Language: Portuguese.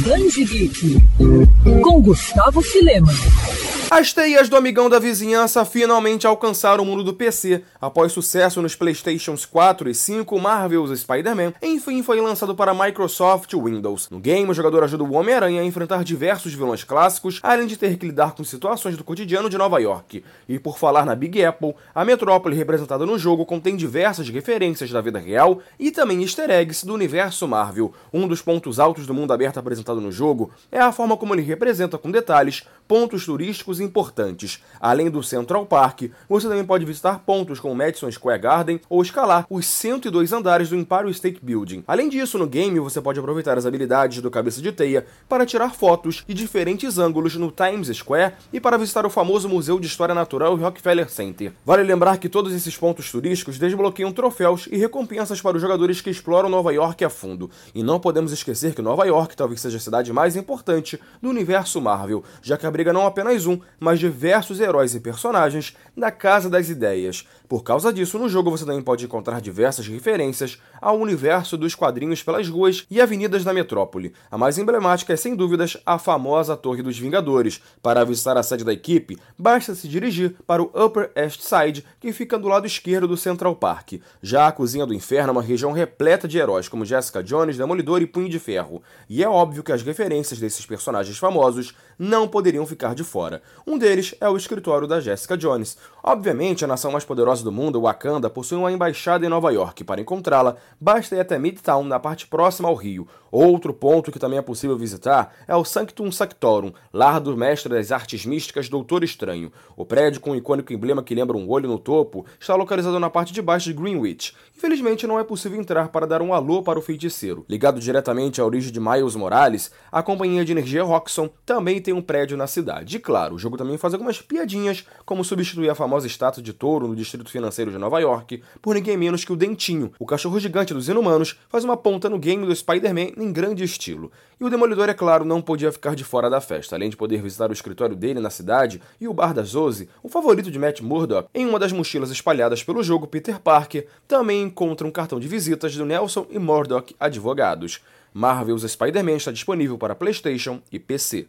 Danji Geek, com Gustavo Filema. As teias do amigão da vizinhança finalmente alcançaram o mundo do PC. Após sucesso nos PlayStations 4 e 5, Marvel's Spider-Man, enfim foi lançado para Microsoft Windows. No game, o jogador ajuda o Homem-Aranha a enfrentar diversos vilões clássicos, além de ter que lidar com situações do cotidiano de Nova York. E por falar na Big Apple, a metrópole representada no jogo contém diversas referências da vida real e também easter eggs do universo Marvel. Um dos pontos altos do mundo aberto apresentado no jogo é a forma como ele representa com detalhes pontos turísticos importantes. Além do Central Park, você também pode visitar pontos como Madison Square Garden ou escalar os 102 andares do Empire State Building. Além disso, no game você pode aproveitar as habilidades do Cabeça de Teia para tirar fotos de diferentes ângulos no Times Square e para visitar o famoso Museu de História Natural Rockefeller Center. Vale lembrar que todos esses pontos turísticos desbloqueiam troféus e recompensas para os jogadores que exploram Nova York a fundo. E não podemos esquecer que Nova York talvez seja a cidade mais importante do universo Marvel, já que abriga não apenas um, mas diversos heróis e personagens da Casa das Ideias. Por causa disso, no jogo você também pode encontrar diversas referências ao universo dos quadrinhos pelas ruas e avenidas da metrópole. A mais emblemática é, sem dúvidas, a famosa Torre dos Vingadores. Para visitar a sede da equipe, basta se dirigir para o Upper East Side, que fica do lado esquerdo do Central Park. Já a Cozinha do Inferno é uma região repleta de heróis como Jessica Jones, Demolidor e Punho de Ferro. E é óbvio que as referências desses personagens famosos não poderiam ficar de fora. Um deles é o escritório da Jessica Jones. Obviamente, a nação mais poderosa do mundo, Wakanda, possui uma embaixada em Nova York. Para encontrá-la, basta ir até Midtown, na parte próxima ao rio. Outro ponto que também é possível visitar é o Sanctum Sanctorum, lar do mestre das artes místicas Doutor Estranho. O prédio com o icônico emblema que lembra um olho no topo está localizado na parte de baixo de Greenwich. Infelizmente, não é possível entrar para dar um alô para o feiticeiro. Ligado diretamente à origem de Miles Morales, a companhia de energia Roxxon também tem um prédio na cidade. E claro, o jogo também faz algumas piadinhas, como substituir a famosa estátua de touro no distrito financeiro de Nova York por ninguém menos que o Dentinho, o cachorro gigante dos inumanos, faz uma ponta no game do Spider-Man em grande estilo. E o Demolidor, é claro, não podia ficar de fora da festa, além de poder visitar o escritório dele na cidade e o bar da Zoe, o favorito de Matt Murdock, em uma das mochilas espalhadas pelo jogo Peter Parker, também encontra um cartão de visitas do Nelson e Murdock advogados. Marvel's Spider-Man está disponível para PlayStation e PC.